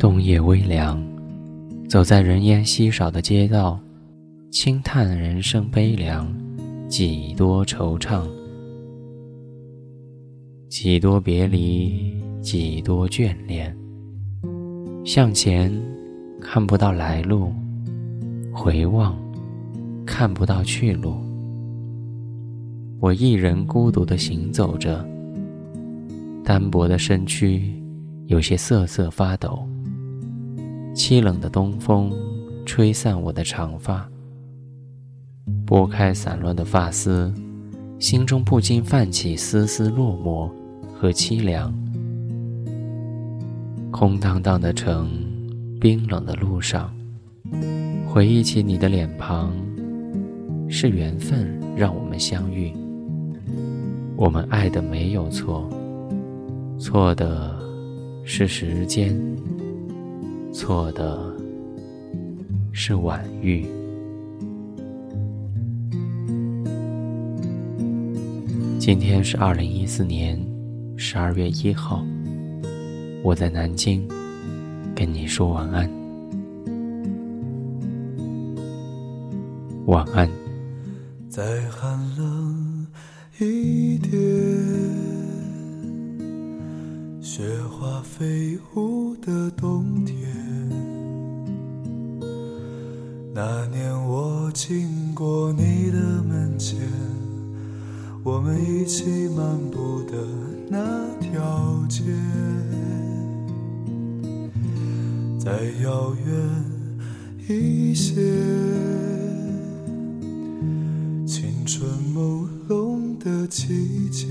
冬夜微凉，走在人烟稀少的街道，轻叹人生悲凉，几多惆怅，几多别离，几多眷恋。向前，看不到来路；回望，看不到去路。我一人孤独地行走着，单薄的身躯有些瑟瑟发抖。凄冷的东风吹散我的长发，拨开散乱的发丝，心中不禁泛起丝丝落寞和凄凉。空荡荡的城，冰冷的路上，回忆起你的脸庞，是缘分让我们相遇。我们爱的没有错，错的是时间。错的是晚遇。今天是二零一四年十二月一号，我在南京跟你说晚安，晚安。再寒冷一点，雪花飞舞的冬天。那年我经过你的门前，我们一起漫步的那条街，再遥远一些，青春朦胧的季节，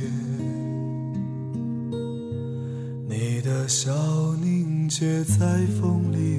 你的笑凝结在风里。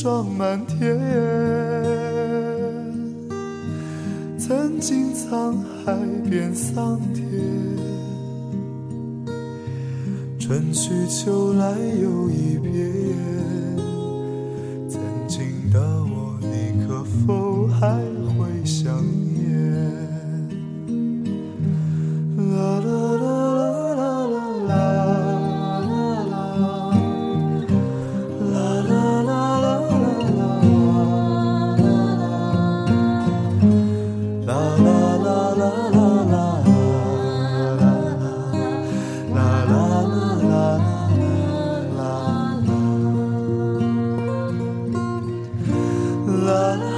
霜满天，曾经沧海变桑田，春去秋来又一遍。曾经的 la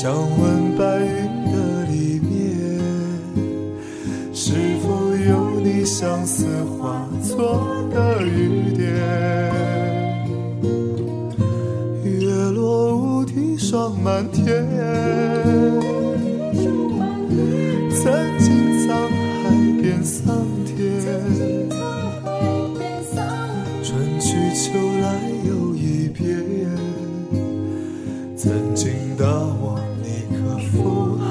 想问白云的里面，是否有你。相思化作的雨点，月落乌啼霜满天。曾经沧海变桑